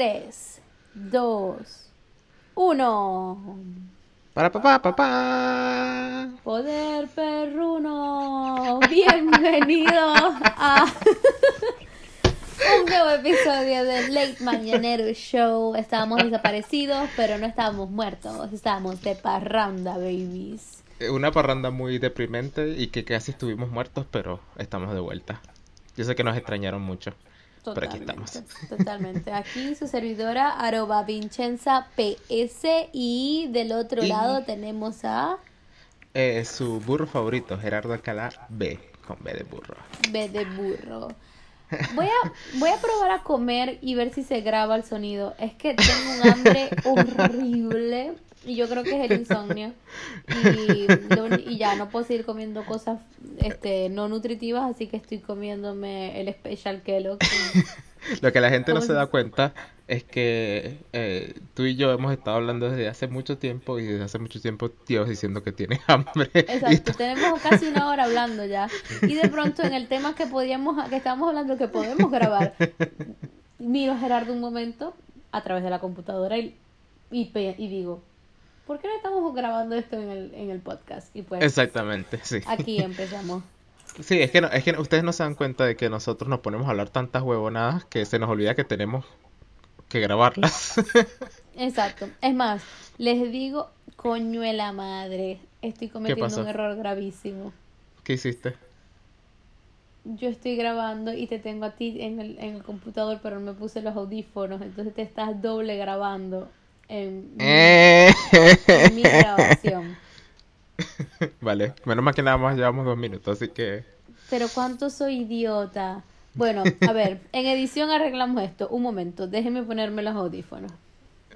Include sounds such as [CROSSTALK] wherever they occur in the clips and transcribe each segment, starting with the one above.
3, 2, 1. Para papá, papá. Poder perruno. Bienvenido a un nuevo episodio del Late Mañanero Show. Estábamos desaparecidos, pero no estábamos muertos. Estábamos de parranda, babies. Una parranda muy deprimente y que casi estuvimos muertos, pero estamos de vuelta. Yo sé que nos extrañaron mucho. Pero aquí estamos. Totalmente. Aquí su servidora, arroba Vincenza PS. Y del otro Y- lado tenemos a Eh, su burro favorito, Gerardo Alcalá B, con B de burro. B de burro. Voy a, voy a probar a comer y ver si se graba el sonido. Es que tengo un hambre [LAUGHS] horrible. Y yo creo que es el insomnio. Y, lo- y ya no puedo seguir comiendo cosas este, no nutritivas, así que estoy comiéndome el Special Kellogg. Lo que la gente no ¿Cómo se da cuenta es que eh, tú y yo hemos estado hablando desde hace mucho tiempo y desde hace mucho tiempo Dios diciendo que tiene hambre. [LAUGHS] Exacto, tenemos casi una hora hablando ya. Y de pronto en el tema que podíamos, que estábamos hablando que podemos grabar, miro a Gerardo un momento a través de la computadora y, y, y digo, ¿por qué no estamos grabando esto en el, en el podcast? Y pues Exactamente, sí. aquí [LAUGHS] empezamos. Sí, es que, no, es que ustedes no se dan cuenta de que nosotros nos ponemos a hablar tantas huevonadas que se nos olvida que tenemos que grabarlas. Exacto. Es más, les digo, coñuela madre, estoy cometiendo un error gravísimo. ¿Qué hiciste? Yo estoy grabando y te tengo a ti en el, en el computador, pero no me puse los audífonos, entonces te estás doble grabando en mi, Eh. en mi grabación. [LAUGHS] Vale, menos mal que nada más llevamos dos minutos, así que... Pero cuánto soy idiota. Bueno, a ver, [LAUGHS] en edición arreglamos esto. Un momento, déjeme ponerme los audífonos.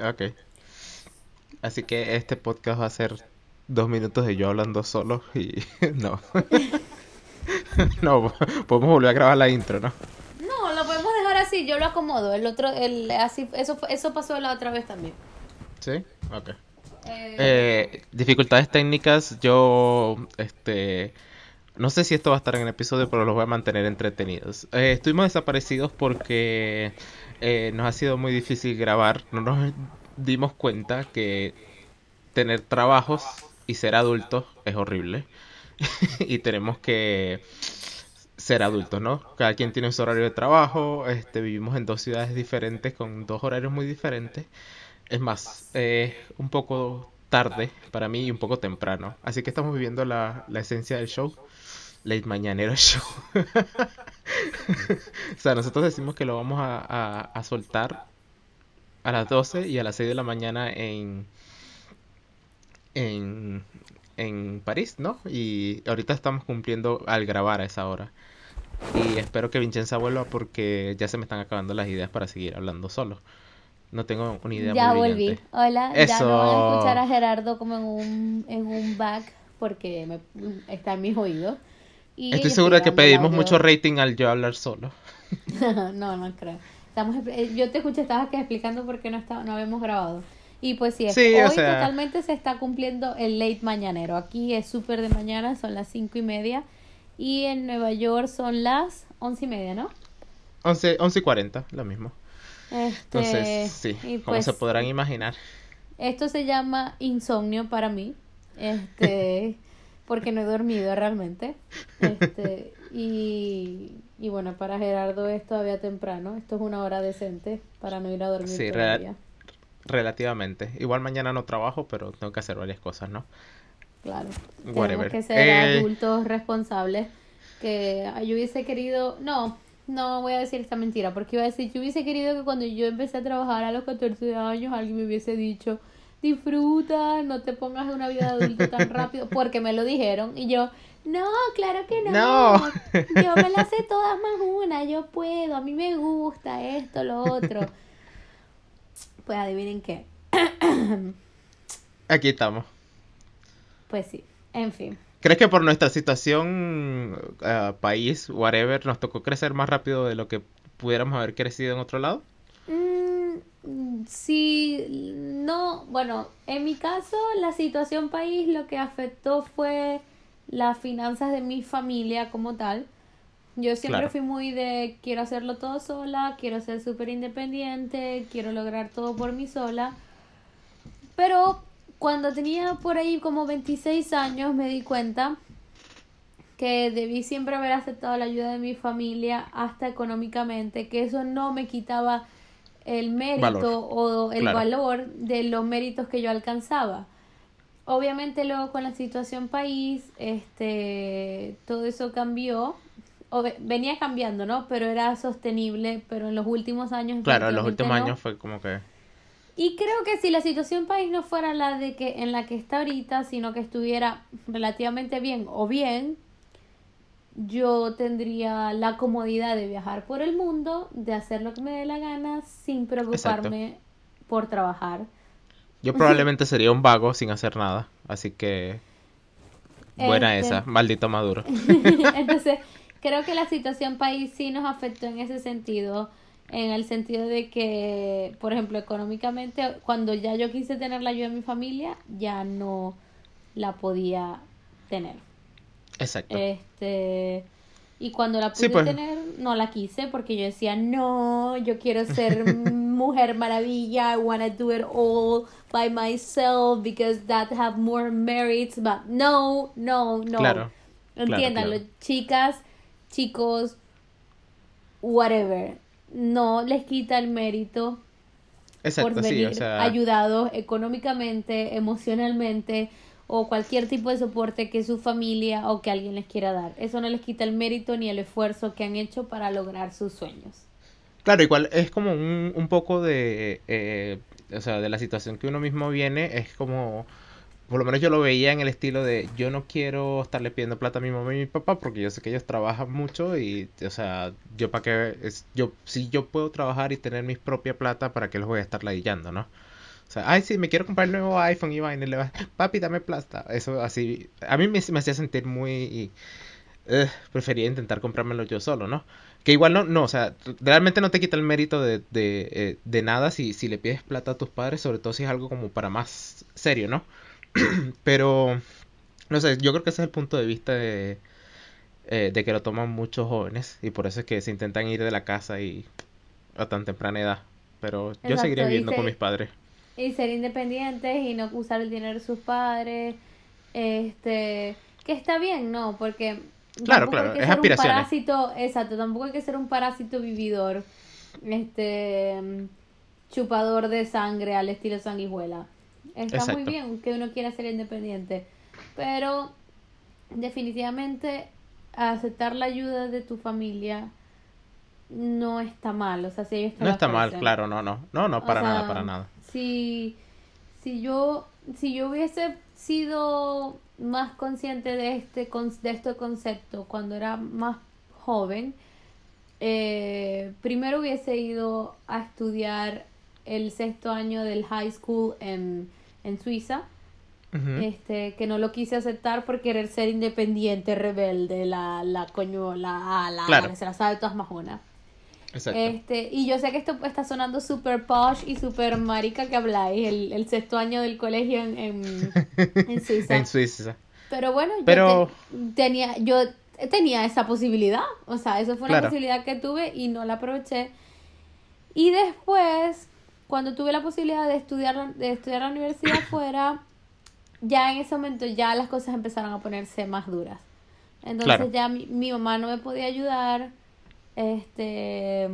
Ok. Así que este podcast va a ser dos minutos de yo hablando solo y [LAUGHS] no. No, podemos volver a grabar la intro, ¿no? No, lo podemos dejar así, yo lo acomodo. El otro, el, así, eso, eso pasó la otra vez también. Sí, ok. Eh, Eh, dificultades técnicas, yo, este, no sé si esto va a estar en el episodio, pero los voy a mantener entretenidos. Eh, estuvimos desaparecidos porque nos ha sido muy difícil grabar. No nos dimos cuenta que tener trabajos y ser adultos es horrible. [LAUGHS] y tenemos que ser adultos, ¿no? Cada quien tiene su horario de trabajo, este, vivimos en dos ciudades diferentes con dos horarios muy diferentes. Es más, eh, un poco tarde para mí y un poco temprano. Así que estamos viviendo la, la esencia del show. Late Mañanero Show. [LAUGHS] o sea, nosotros decimos que lo vamos a, a- a soltar a las 12 y a las 6 de la mañana en, en, en París, ¿no? Y ahorita estamos cumpliendo al grabar a esa hora. Y espero que Vincenza vuelva porque ya se me están acabando las ideas para seguir hablando solo. No tengo una idea ya muy volví. brillante. Hola, ya no van a Eso. escuchar a Gerardo como en un, en un back porque me, está en mis oídos. Y Estoy segura que pedimos mucho rating al yo hablar solo. [LAUGHS] no, no creo. Estamos, eh, yo te escuché, estabas que explicando por qué no, está, no habíamos grabado. Y pues sí, es- Sí, o hoy sea- totalmente se está cumpliendo el late mañanero. Aquí es súper de mañana, son las cinco y media. Y en Nueva York son las once y media, ¿no? 11, 11 y 40, lo mismo. Este, Entonces, sí, y como pues, se podrán imaginar. Esto se llama insomnio para mí, este, [LAUGHS] porque no he dormido realmente. Este, y, y bueno, para Gerardo es todavía temprano. Esto es una hora decente para no ir a dormir Sí, todavía. real- Relativamente. Igual mañana no trabajo, pero tengo que hacer varias cosas, ¿no? Claro. Whatever. Tenemos que ser Eh, adultos responsables. Que yo hubiese querido. No, no voy a decir esta mentira. Porque iba a decir, yo hubiese querido que cuando yo empecé a trabajar a los 14 años, alguien me hubiese dicho: disfruta, no te pongas en una vida de adulto tan [LAUGHS] rápido. Porque me lo dijeron. Y yo, no, claro que no. No. [LAUGHS] Yo me las sé todas más una. Yo puedo. A mí me gusta esto, lo otro. [LAUGHS] Pues adivinen qué. Aquí estamos. Pues sí. En fin. ¿Crees que por nuestra situación, eh, país, whatever, nos tocó crecer más rápido de lo que pudiéramos haber crecido en otro lado? Mm, sí, no, bueno, en mi caso la situación país lo que afectó fue las finanzas de mi familia como tal, Yo siempre Claro. fui muy de quiero hacerlo todo sola, quiero ser súper independiente, quiero lograr todo por mí sola. Pero cuando tenía por ahí como 26 años me di cuenta que debí siempre haber aceptado la ayuda de mi familia hasta económicamente, que eso no me quitaba el mérito Valor. o el Claro. valor de los méritos que yo alcanzaba. Obviamente luego con la situación país, este, todo eso cambió. O ve- venía cambiando, ¿no? Pero era sostenible, pero en los últimos años Claro, en los últimos no. años fue como que... Y creo que si la situación país no fuera la de que en la que está ahorita, sino que estuviera relativamente bien o bien, yo tendría la comodidad de viajar por el mundo, de hacer lo que me dé la gana sin preocuparme por trabajar. Yo probablemente sería un vago sin hacer nada, así que... Buena Este- esa, maldito Maduro. [LAUGHS] Entonces, creo que la situación país sí nos afectó en ese sentido, en el sentido de que, por ejemplo, económicamente, cuando ya yo quise tener la ayuda de mi familia, ya no la podía tener. Exacto. Este, y cuando la Sí, pude pues. tener, no la quise porque yo decía, no, yo quiero ser [LAUGHS] mujer maravilla, I wanna do it all by myself because that have more merits, but no, no, no. Claro, claro, Entiéndanlo, claro. chicas, chicos, whatever. No les quita el mérito por Exacto, sí, venir o sea... ayudados económicamente, emocionalmente o cualquier tipo de soporte que su familia o que alguien les quiera dar. Eso no les quita el mérito ni el esfuerzo que han hecho para lograr sus sueños. Claro, igual es como un, un poco de, eh, o sea, de la situación que uno mismo viene, es como, por lo menos yo lo veía en el estilo de, yo no quiero estarle pidiendo plata a mi mamá y mi papá porque yo sé que ellos trabajan mucho y, o sea, yo para qué, es, yo, si yo puedo trabajar y tener mi propia plata, ¿para qué los voy a estar ladillando, no? O sea, ay, sí, me quiero comprar el nuevo iPhone y vaina, le va, papi, dame plata. Eso así, a mí me, me hacía sentir muy, eh, prefería intentar comprármelo yo solo, ¿no? Que igual no, no, o sea, realmente no te quita el mérito de, de, eh, de nada si, si le pides plata a tus padres, sobre todo si es algo como para más serio, ¿no? [CLEARS THROAT] Pero, no sé, yo creo que ese es el punto de vista de, eh, de que lo toman muchos jóvenes y por eso es que se intentan ir de la casa y a tan temprana edad. Pero yo seguiré viviendo con mis padres. Y ser independientes y no usar el dinero de sus padres. Este, que está bien, ¿no? Porque Claro, claro, hay que es ser un parásito, exacto, tampoco hay que ser un parásito vividor, este, chupador de sangre al estilo sanguijuela. Está muy Exacto. bien que uno quiera ser independiente, pero definitivamente aceptar la ayuda de tu familia no está mal, o sea, si ellos No está mal, claro, no, no, no, no, O para nada, sea, para nada. Si, si yo, si yo hubiese sido más consciente de este, de este concepto cuando era más joven, eh, primero hubiese ido a estudiar el sexto año del high school en, en Suiza, este, que no lo quise aceptar por querer ser independiente, rebelde, la, la coño, la, la, Claro. la que se la sabe todas majonas. Exacto. Este, y yo sé que esto está sonando super posh y super marica que habláis, el, el sexto año del colegio en, en, [LAUGHS] en Suiza. En Suiza. Pero bueno, yo te- tenía, yo tenía esa posibilidad. O sea, eso fue una Claro. posibilidad que tuve y no la aproveché. Y después, cuando tuve la posibilidad de estudiar, la- de estudiar la universidad [COUGHS] afuera, ya en ese momento ya las cosas empezaron a ponerse más duras. Entonces Claro. ya mi, mi mamá no me podía ayudar. Este,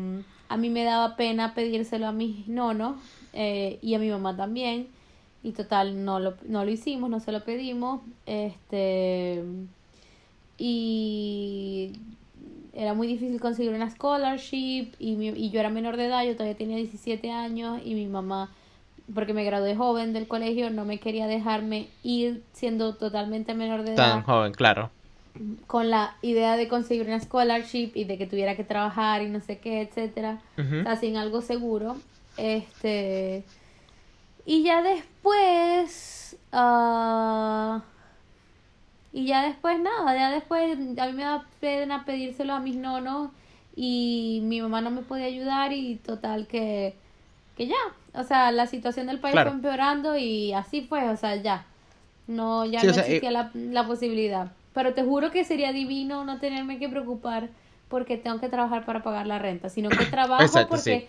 a mí me daba pena pedírselo a mis nonos eh, y a mi mamá también. Y total, no lo, no lo hicimos, no se lo pedimos. Este, y era muy difícil conseguir una scholarship y, mi- y yo era menor de edad, yo todavía tenía 17 años y mi mamá, porque me gradué joven del colegio, no me quería dejarme ir siendo totalmente menor de Tan edad joven, claro. con la idea de conseguir una scholarship y de que tuviera que trabajar y no sé qué, etcétera, o sea, sin algo seguro. Este y ya después ah, y ya después nada, ya después a mí me da pena pedírselo a mis nonos y mi mamá no me podía ayudar y total que que ya, o sea, la situación del país Claro. fue empeorando y así fue, o sea, ya. No, ya Sí, no o sea, eh, existía la, la posibilidad. Pero te juro que sería divino no tenerme que preocupar porque tengo que trabajar para pagar la renta, sino que trabajo Exacto, porque sí.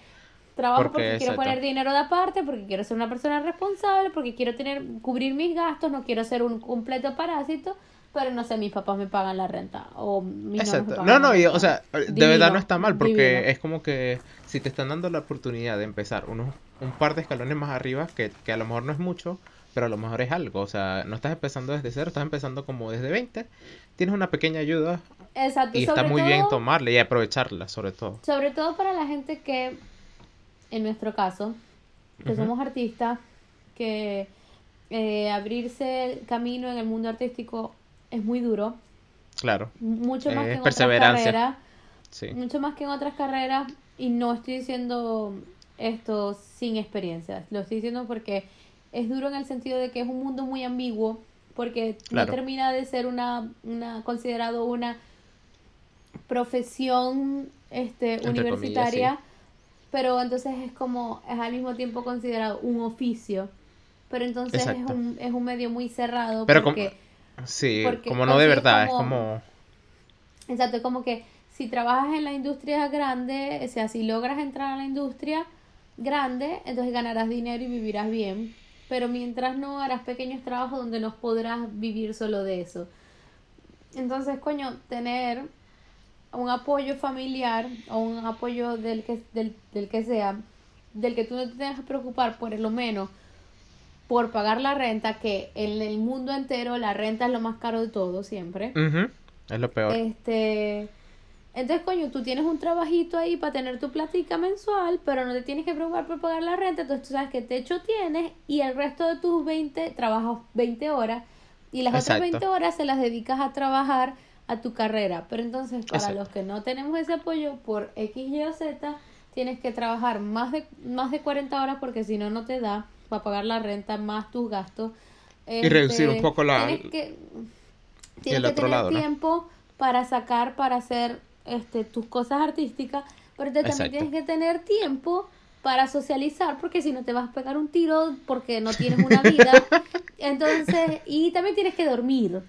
Trabajo Porque- porque, quiero poner dinero de aparte, porque quiero ser una persona responsable, porque quiero tener cubrir mis gastos, no quiero ser un completo parásito, pero no sé, mis papás me pagan la renta o mis me Exacto. pagan No, no, y, o sea, de Divino, verdad no está mal porque divino. es como que si te están dando la oportunidad de empezar unos, un par de escalones más arriba, que, que a lo mejor no es mucho, pero a lo mejor es algo. O sea, no estás empezando desde cero, estás empezando como desde 20. Tienes una pequeña ayuda Exacto, y está sobre muy bien todo- tomarla y aprovecharla, sobre todo. Sobre todo para la gente que, en nuestro caso, que somos artistas, que eh, abrirse el camino en el mundo artístico es muy duro, Claro, mucho más que en otras carreras, sí. mucho más que en otras carreras, y no estoy diciendo esto sin experiencia, lo estoy diciendo porque es duro en el sentido de que es un mundo muy ambiguo, porque Claro. no termina de ser una, una considerado una profesión este Entre comillas, universitaria, sí. Pero entonces es como, es al mismo tiempo considerado un oficio. Pero entonces es un, es un medio muy cerrado Pero como- porque, Sí, porque como no de verdad, es como- como... exacto, es como que si trabajas en la industria grande, o sea, si logras entrar a la industria grande, entonces ganarás dinero y vivirás bien. Pero mientras no harás pequeños trabajos donde no podrás vivir solo de eso. Entonces, coño, tener un apoyo familiar o un apoyo del que, del, del que sea, del que tú no te tengas que preocupar por lo menos por pagar la renta, que en el mundo entero la renta es lo más caro de todo siempre. Ujú, Es lo peor. Este, entonces, coño, tú tienes un trabajito ahí para tener tu platica mensual, pero no te tienes que preocupar por pagar la renta, entonces tú sabes qué techo tienes y el resto de tus 20, trabajas 20 horas y las Exacto. otras 20 horas se las dedicas a trabajar a tu carrera. Pero entonces, para Exacto. los que no tenemos ese apoyo por X, Y o Z, tienes que trabajar más de, más de 40 horas porque si no, no te da para pagar la renta más tus gastos. Y reducir un poco la- Tienes que, el tienes que otro tener lado, ¿no? tiempo para sacar, para hacer este, tus cosas artísticas, pero te- también tienes que tener tiempo para socializar, porque si no te vas a pegar un tiro porque no tienes una vida. [LAUGHS] Entonces, y también tienes que dormir.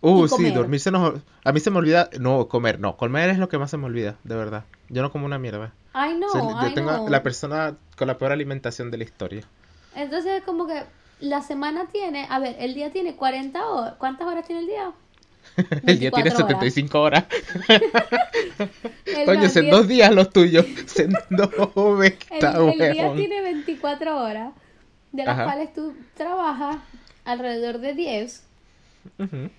Uh, sí, dormir se nos... A mí se me olvida... No, comer, no. Comer es lo que más se me olvida, de verdad. Yo no como una mierda. Ay, no, O sea, yo tengo no. la persona con la peor alimentación de la historia. Entonces, es como que la semana tiene, a ver, el día tiene 40 horas. ¿Cuántas horas tiene el día? [LAUGHS] El día tiene 24 horas. 75 horas. [LAUGHS] Coño, en día- dos días los tuyos. [LAUGHS] En dos El, está el día tiene 24 horas, de las Ajá. cuales tú trabajas alrededor de 10 Ujú.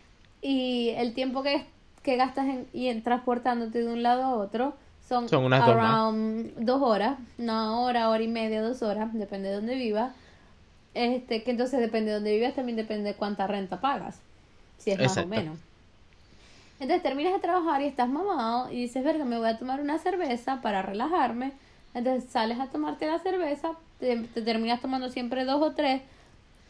Y el tiempo que, que gastas en, y en transportándote de un lado a otro son, Son unas dos around dos horas, una hora, hora y media, dos horas, depende de dónde vivas. Este, que entonces depende de dónde vivas, también depende de cuánta renta pagas, si es más o menos. Entonces terminas de trabajar y estás mamado y dices, verga, me voy a tomar una cerveza para relajarme. Entonces sales a tomarte la cerveza, te, te terminas tomando siempre dos o tres,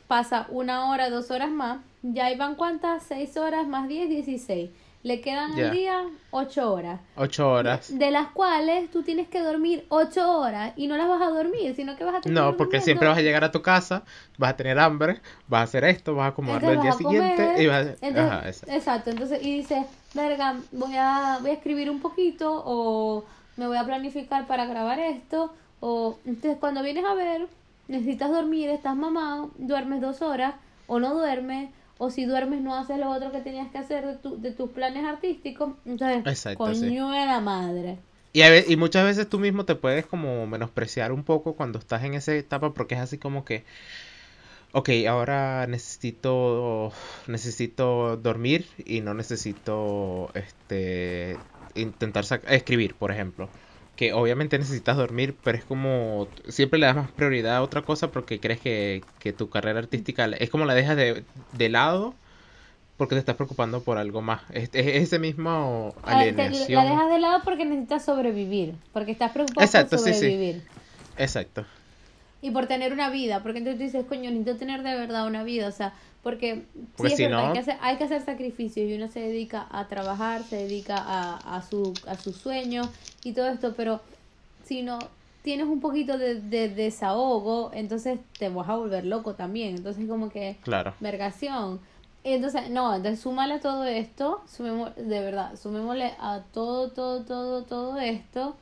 pasa una hora, dos horas más, ya van cuántas, seis horas más diez, dieciséis. Le quedan al día ocho horas. Ocho horas. De las cuales tú tienes que dormir ocho horas y no las vas a dormir, sino que vas a tener No, porque siempre vas a llegar a tu casa, vas a tener hambre, vas a hacer esto, vas a acomodarlo el día a siguiente y vas entonces- Ajá, exacto. exacto, entonces, y dices, verga, voy a, voy a escribir un poquito, o me voy a planificar para grabar esto, o entonces cuando vienes a ver, necesitas dormir, estás mamado, duermes dos horas, o no duermes, o si duermes no haces lo otro que tenías que hacer de, tu, de tus planes artísticos, entonces, Exacto, sí. coño de la madre. Y, a ve- y muchas veces tú mismo te puedes como menospreciar un poco cuando estás en esa etapa porque es así como que, ok, ahora necesito, necesito dormir y no necesito, este, intentar escribir, por ejemplo. Que obviamente necesitas dormir, pero es como, siempre le das más prioridad a otra cosa porque crees que, que tu carrera artística es como la dejas de, de lado porque te estás preocupando por algo más. Es, es ese mismo te- alineación. La dejas de lado porque necesitas sobrevivir, porque estás preocupado Exacto, por sí, sí. sobrevivir. Exacto. Y por tener una vida, porque entonces tú dices, coño, necesito tener de verdad una vida, o sea, porque, Porque sí es verdad, hay, que hacer, hay que hacer sacrificios y uno se dedica a trabajar, se dedica a, a, su, a sus sueños y todo esto, pero si no tienes un poquito de, de desahogo, entonces te vas a volver loco también, entonces como que, Claro. vergación. Entonces, no, entonces súmale a todo esto, sumemos, de verdad, sumémosle a todo, todo, todo, todo esto,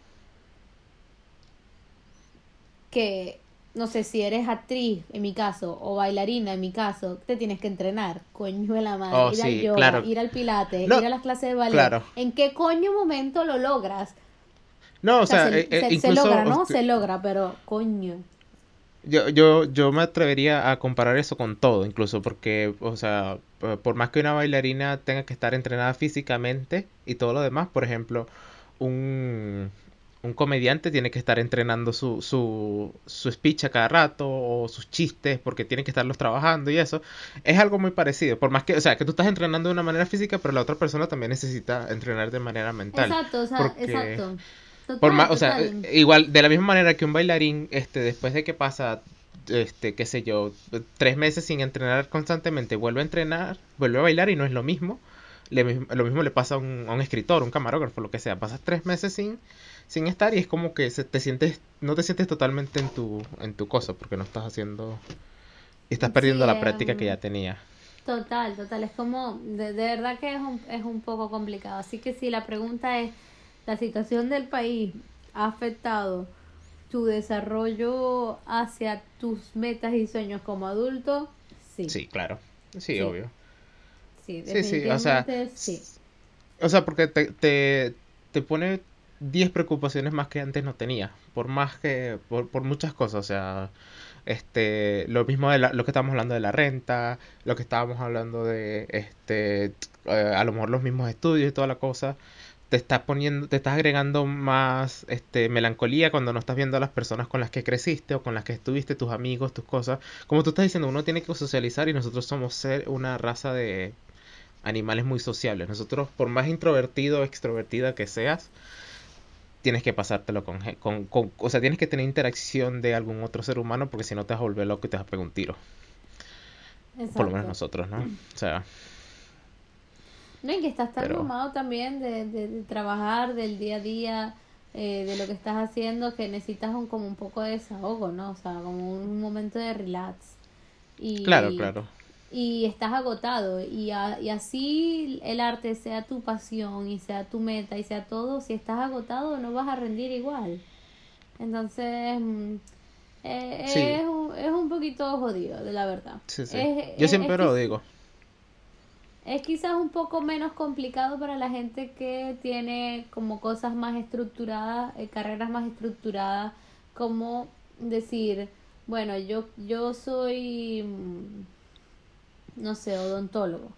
que, no sé, si eres actriz, en mi caso, o bailarina, en mi caso, te tienes que entrenar, coño de la madre, Oh, ir sí, al yoga, claro. ir al pilates, No, ir a las clases de ballet, claro. ¿en qué coño momento lo logras? No, o sea, se, eh, eh, se logra, ¿no? Se logra, pero coño. Yo, yo, yo me atrevería a comparar eso con todo, incluso porque, o sea, por más que una bailarina tenga que estar entrenada físicamente y todo lo demás, por ejemplo, un, un comediante tiene que estar entrenando su, su, su speech a cada rato o sus chistes porque tiene que estarlos trabajando y eso. Es algo muy parecido, por más que, o sea, que tú estás entrenando de una manera física, pero la otra persona también necesita entrenar de manera mental. Exacto, o sea, porque- exacto. Por más, o sea, total. igual, de la misma manera que un bailarín, este, después de que pasa, este, qué sé yo, tres meses sin entrenar constantemente, vuelve a entrenar, vuelve a bailar y no es lo mismo. Le lo mismo le pasa a un, a un escritor, un camarógrafo, lo que sea. Pasas tres meses sin, sin estar y es como que se, te sientes, no te sientes totalmente en tu, en tu cosa, porque no estás haciendo, estás perdiendo Sí, la práctica que em, ya tenía. Total, total, es como, de, de verdad que es un, es un poco complicado. Así que si la pregunta es, ¿la situación del país ha afectado tu desarrollo hacia tus metas y sueños como adulto? Sí, Sí, claro. Sí, Sí. obvio. sí, Sí, sí, o sea, sí. O sea, porque te, te, te pone 10 preocupaciones más que antes no tenía. Por más que, por, por muchas cosas. O sea, este, lo mismo de la- lo que estábamos hablando de la renta, lo que estábamos hablando de, este, eh, a lo mejor los mismos estudios y toda la cosa. Te estás poniendo, te estás agregando más, este, melancolía cuando no estás viendo a las personas con las que creciste o con las que estuviste, tus amigos, tus cosas. Como tú estás diciendo, uno tiene que socializar y nosotros somos ser una raza de animales muy sociables. Nosotros, por más introvertido o extrovertida que seas, tienes que pasártelo con, con, con- o sea, tienes que tener interacción de algún otro ser humano porque si no te vas a volver loco y te vas a pegar un tiro. Por lo menos nosotros, ¿no? O sea, No, y que estás tan Pero- abrumado también de, de, de trabajar, del día a día, eh, de lo que estás haciendo, que necesitas un, como un poco de desahogo, ¿no? O sea, como un momento de relax. Y, claro, claro. Y estás agotado. Y, a- y así el arte sea tu pasión y sea tu meta y sea todo, si estás agotado no vas a rendir igual. Entonces, mm, eh, Sí. es, un, es un poquito jodido, de la verdad. Sí, sí. Es- Yo es- siempre lo digo. es quizás un poco menos complicado para la gente que tiene como cosas más estructuradas, eh, carreras más estructuradas, como decir, bueno, yo, yo soy, mm, no sé, odontólogo.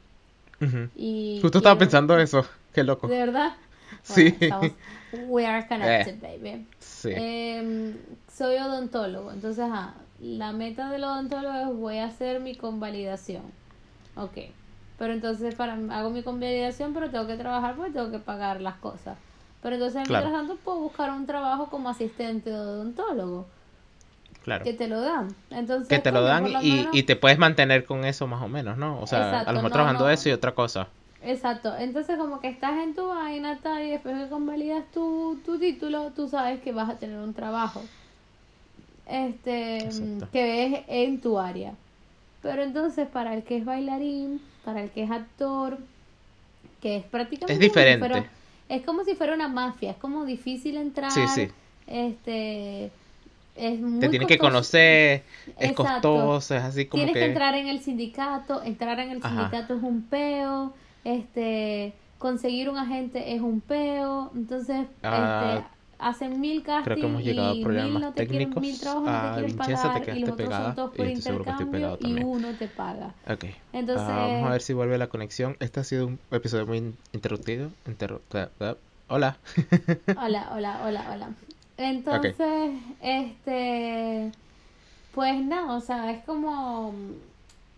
Y Justo estaba pensando eso. Qué loco. ¿De verdad? [LAUGHS] Sí. Estamos- we are connected, baby. Sí. Em, soy odontólogo, entonces, ajá, la meta del odontólogo es voy a hacer mi convalidación. Ok, pero entonces para hago mi convalidación, pero tengo que trabajar porque tengo que pagar las cosas. Pero entonces, Claro. mientras tanto, puedo buscar un trabajo como asistente de odontólogo, Claro. que te lo dan. Entonces, Que te lo dan lo y, menos- y te puedes mantener con eso más o menos, ¿no? O sea, a lo mejor no, trabajando no. eso y otra cosa. Exacto, entonces como que estás en tu vaina tal y después que convalidas tu, tu título, tú sabes que vas a tener un trabajo este Exacto. que ves en tu área. Pero entonces para el que es bailarín, para el que es actor, que es prácticamente Es diferente. es como si fuera una mafia, es como difícil entrar, Sí, sí. este es muy Te tienen que conocer, es Exacto. costoso, es así como Tienes que... que... entrar en el sindicato, entrar en el Ajá. sindicato es un peo, este, conseguir un agente es un peo, entonces Ah, este, hacen mil castings Creo que hemos llegado a y mil problemas no te quieren, técnicos. mil trabajos no Ah, te quieren Vincenza, te pagar y quedaste los otros pegada son todos y por estoy seguro que estoy pegado y también. uno te paga. Ok. Entonces, Ah, vamos a ver si vuelve la conexión. Este ha sido un episodio muy in- interrumpido. Interru- ah, ah, Hola. Hola, hola, hola, hola. Entonces, este, pues nada, o sea, es como,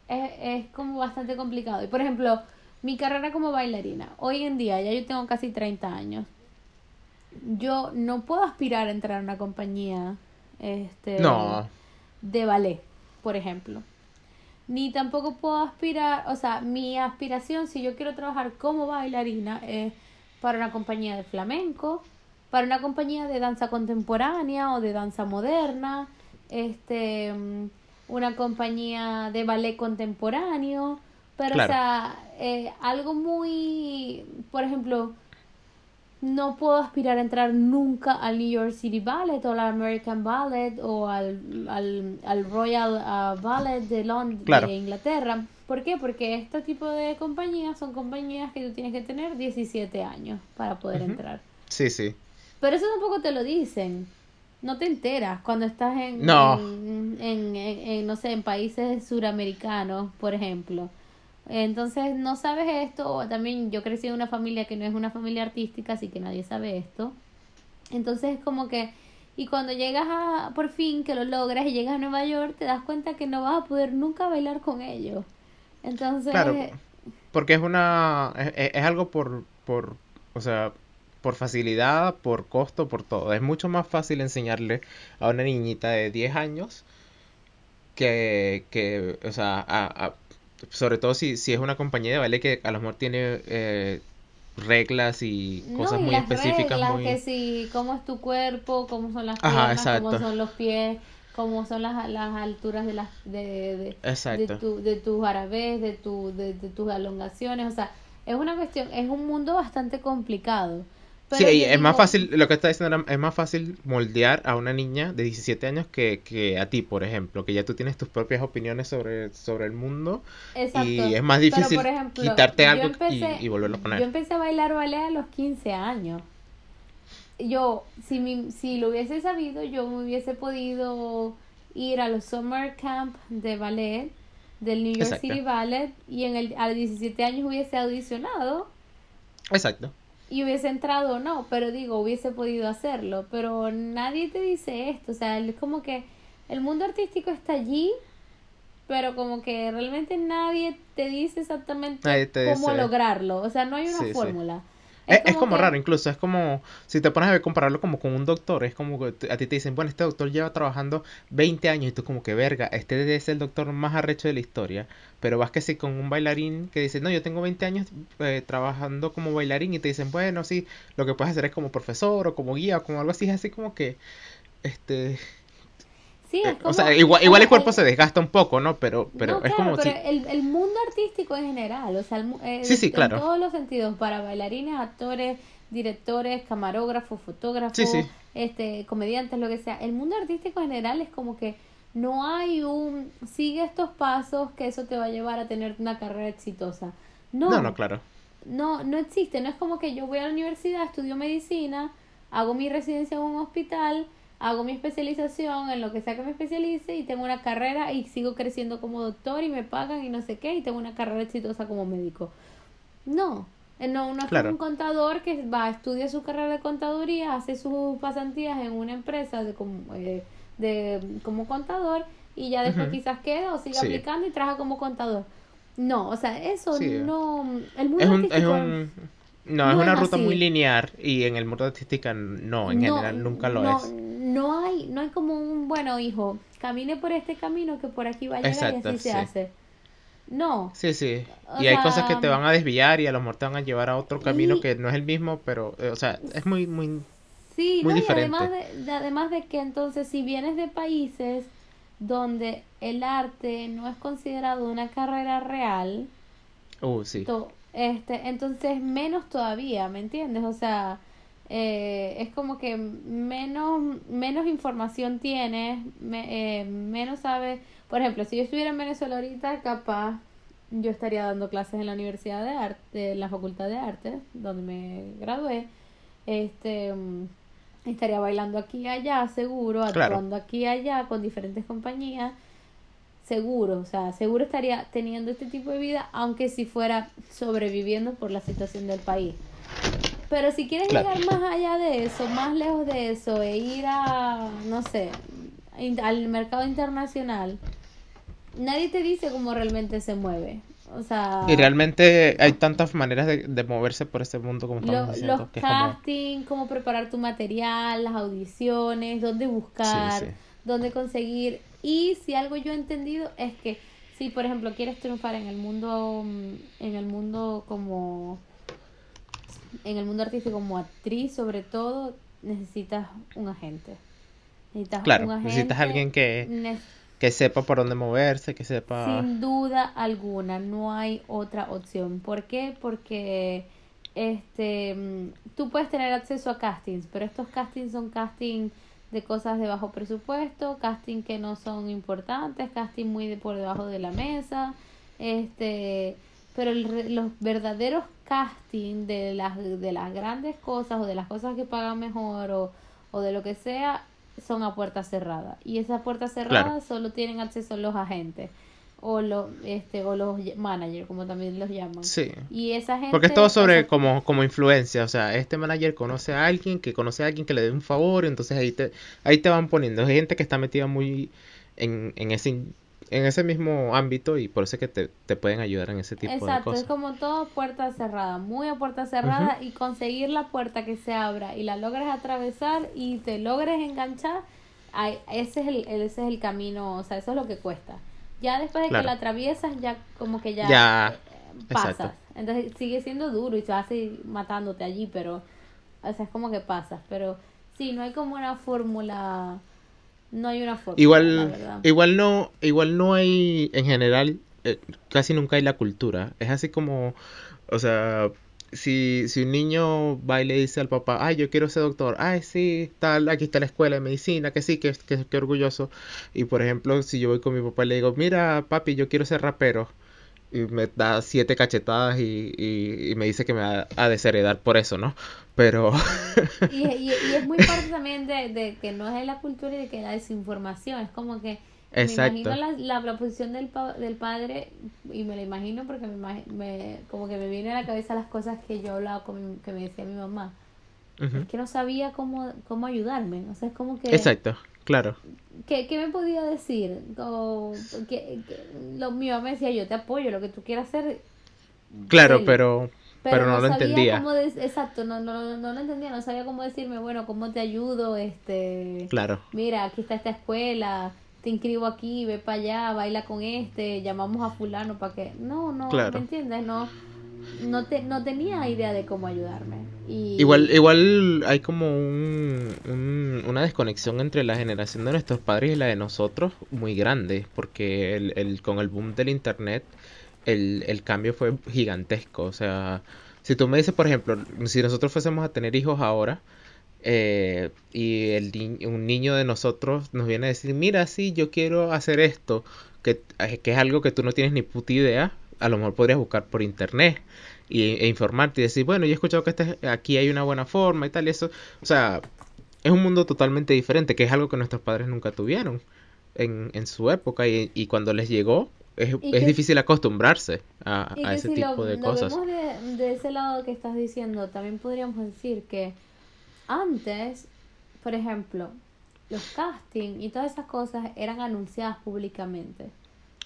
es, es como bastante complicado. Y por ejemplo, mi carrera como bailarina, hoy en día, ya yo tengo casi 30 años, yo no puedo aspirar a entrar a una compañía, este, No. de ballet, por ejemplo. Ni tampoco puedo aspirar, o sea, mi aspiración, si yo quiero trabajar como bailarina, es para una compañía de flamenco, para una compañía de danza contemporánea o de danza moderna, este, mm, una compañía de ballet contemporáneo, Pero, o sea, eh, algo muy, por ejemplo, no puedo aspirar a entrar nunca al New York City Ballet o al American Ballet o al, al, Royal ah, Ballet de, Londres, de Inglaterra. ¿Por qué? Porque este tipo de compañías son compañías que tú tienes que tener 17 años para poder entrar. Sí, sí. Pero eso tampoco te lo dicen. No te enteras cuando estás en, en, en, no sé, en países suramericanos, por ejemplo. Entonces no sabes esto, también yo crecí en una familia que no es una familia artística, así que nadie sabe esto. Entonces es como que, y cuando llegas a, por fin, que lo logras y llegas a Nueva York, te das cuenta que no vas a poder nunca bailar con ellos. Entonces... Claro, porque es una, es, es algo por, por, o sea, por facilidad, por costo, por todo. Es mucho más fácil enseñarle a una niñita de 10 años que, que o sea, a sobre todo si, si es una compañía de baile que a lo mejor tiene eh, reglas y cosas muy específicas. Reglas, que si, cómo es tu cuerpo, cómo son las piernas, cómo son los pies, cómo son las, las alturas de las de, de, de, tu, de tus arabes, de, tu, de, de tus elongaciones, o sea, es una cuestión, es un mundo bastante complicado sí, es más fácil, lo que está diciendo es más fácil moldear a una niña de 17 años que, que a ti, por ejemplo, que ya tú tienes tus propias opiniones sobre, sobre el mundo Exacto. y es más difícil quitarte algo y, volverlo a poner. Yo empecé a bailar ballet a los 15 años. Yo, si, mi, si lo hubiese sabido, yo me hubiese podido ir a los summer camp de ballet del New York City Ballet y en el, a los 17 años hubiese audicionado. Exacto y hubiese entrado o no, pero digo, hubiese podido hacerlo, pero nadie te dice esto, o sea, es como que el mundo artístico está allí, pero como que realmente nadie te dice exactamente cómo lograrlo, o sea, no hay una fórmula. Es, como, raro, incluso, es como, si te pones a compararlo como con un doctor, es como que a ti te dicen, bueno, este doctor lleva trabajando 20 años y tú como que, verga, este ser el doctor más arrecho de la historia, pero vas que sí con un bailarín que dice, no, yo tengo 20 años eh, trabajando como bailarín y te dicen, bueno, sí, lo que puedes hacer es como profesor o como guía o como algo así, es así como que, este, Sí, es como, o sea, igual, igual el cuerpo se desgasta un poco, ¿no? Pero, pero es como pero el, el, mundo artístico en general, o sea, eh, en todos los sentidos, para bailarines, actores, directores, camarógrafos, fotógrafos, este, comediantes, lo que sea, el mundo artístico en general es como que no hay un sigue estos pasos que eso te va a llevar a tener una carrera exitosa. No, no, no claro. No, no existe, no es como que yo voy a la universidad, estudio medicina, hago mi residencia en un hospital, hago mi especialización en lo que sea que me especialice y tengo una carrera y sigo creciendo como doctor y me pagan y no sé qué y tengo una carrera exitosa como médico. No, eh, no, no es un contador que va, a estudiar su carrera de contaduría, hace sus pasantías en una empresa de como, eh, de, como contador y ya después quizás queda o sigue aplicando y trabaja como contador. No, o sea, eso no... El mundo es un, no, es una ruta muy lineal y en el mundo artístico no, en general nunca lo es no hay, no hay como un, bueno, hijo, camine por este camino que por aquí va a llegar y así se hace. No. Sí, sí. y hay cosas que te van a desviar y a lo mejor te van a llevar a otro camino que no es el mismo, pero, eh, o sea, es muy, muy, sí, muy diferente. además, de, además de que entonces si vienes de países donde el arte no es considerado una carrera real, uh, sí. Este, entonces menos todavía, ¿me entiendes? O sea, eh, es como que menos, menos información tienes, eh, menos sabes. Por ejemplo, si yo estuviera en Venezuela ahorita, capaz yo estaría dando clases en la Universidad de Arte, en la Facultad de Arte, donde me gradué. Este, estaría bailando aquí y allá, seguro, actuando aquí y allá con diferentes compañías, seguro, o sea, seguro estaría teniendo este tipo de vida, aunque si fuera sobreviviendo por la situación del país. Pero si quieres llegar más allá de eso, más lejos de eso, e ir a, no sé, al mercado internacional, nadie te dice cómo realmente se mueve. O sea, y realmente hay tantas maneras de, moverse por este mundo como estamos diciendo. Los casting, cómo preparar tu material, las audiciones, dónde buscar, dónde conseguir. Y si algo yo he entendido es que si, por ejemplo, quieres triunfar en el mundo, en el mundo como en el mundo artístico como actriz sobre todo necesitas un agente. Necesitas claro, necesitas alguien que... que sepa por dónde moverse, que sepa... Sin duda alguna, no hay otra opción. ¿Por qué? Porque este, mm, tú puedes tener acceso a castings, pero estos castings son castings de cosas de bajo presupuesto, casting que no son importantes, casting muy de por debajo de la mesa, este, pero los verdaderos casting de las de las grandes cosas o de las cosas que pagan mejor o, o de lo que sea son a puerta cerrada. Y esas puertas cerradas solo tienen acceso los agentes o los este o los managers como también los llaman sí y esa gente porque es todo sobre como como influencia o sea este manager conoce a alguien que conoce a alguien que le dé un favor y entonces ahí te ahí te van poniendo hay gente que está metida muy en, en ese en ese mismo ámbito y por eso es que te, te pueden ayudar en ese tipo de cosas. Exacto, es como todo puerta cerrada, muy a puerta cerrada y conseguir la puerta que se abra y la logres atravesar y te logres enganchar, ese, es el, ese es el camino, o sea, eso es lo que cuesta. Ya después de que la atraviesas, ya como que ya, ya eh, pasas. Entonces sigue siendo duro y se seguir matándote allí, pero, o sea, es como que pasas. Pero sí, no hay como una fórmula no hay una forma. Igual, igual no, igual no hay en general, eh, casi nunca hay la cultura. Es así como, o sea, si, si un niño va y le dice al papá, ay, yo quiero ser doctor, ay, sí, tal, aquí está la escuela de medicina, que sí, que, que, que orgulloso. Y por ejemplo, si yo voy con mi papá y le digo, mira, papi, yo quiero ser rapero y me da siete cachetadas y, y, me dice que me ha, ha, desheredar por eso, ¿no? Pero... y, y, y, es muy parte también de, de, que no es la cultura y de que la desinformación, es como que Exacto. me imagino la, la, posición del, del padre y me lo imagino porque me, me, como que me viene a la cabeza las cosas que yo hablaba con que me decía mi mamá. Es que no sabía cómo, cómo ayudarme, o sea, es como que... Exacto. Claro. ¿Qué, qué me podía decir? O, que, lo, mi mamá me decía, yo te apoyo, lo que tú quieras hacer. Claro, pero, pero, no, lo entendía. exacto, no, no, no lo entendía, no sabía cómo decirme, bueno, ¿cómo te ayudo? este Claro. Mira, aquí está esta escuela, te inscribo aquí, ve para allá, baila con este, llamamos a fulano para que... No, no, ¿me entiendes? No no, te, no tenía idea de cómo ayudarme. Y... Igual, igual hay como un, una desconexión entre la generación de nuestros padres y la de nosotros muy grande, porque el, el, con el boom del Internet el, el cambio fue gigantesco. O sea, si tú me dices, por ejemplo, si nosotros fuésemos a tener hijos ahora, eh, y el un niño de nosotros nos viene a decir, mira, sí, yo quiero hacer esto, que, que es algo que tú no tienes ni puta idea, a lo mejor podrías buscar por internet y, e informarte y decir, bueno, yo he escuchado que este, aquí hay una buena forma y tal, y eso, o sea, es un mundo totalmente diferente, que es algo que nuestros padres nunca tuvieron en, en su época y, y cuando les llegó, es, es difícil acostumbrarse a, a ese tipo de cosas. Vemos de, de ese lado que estás diciendo, también podríamos decir que antes, por ejemplo, los castings y todas esas cosas eran anunciadas públicamente.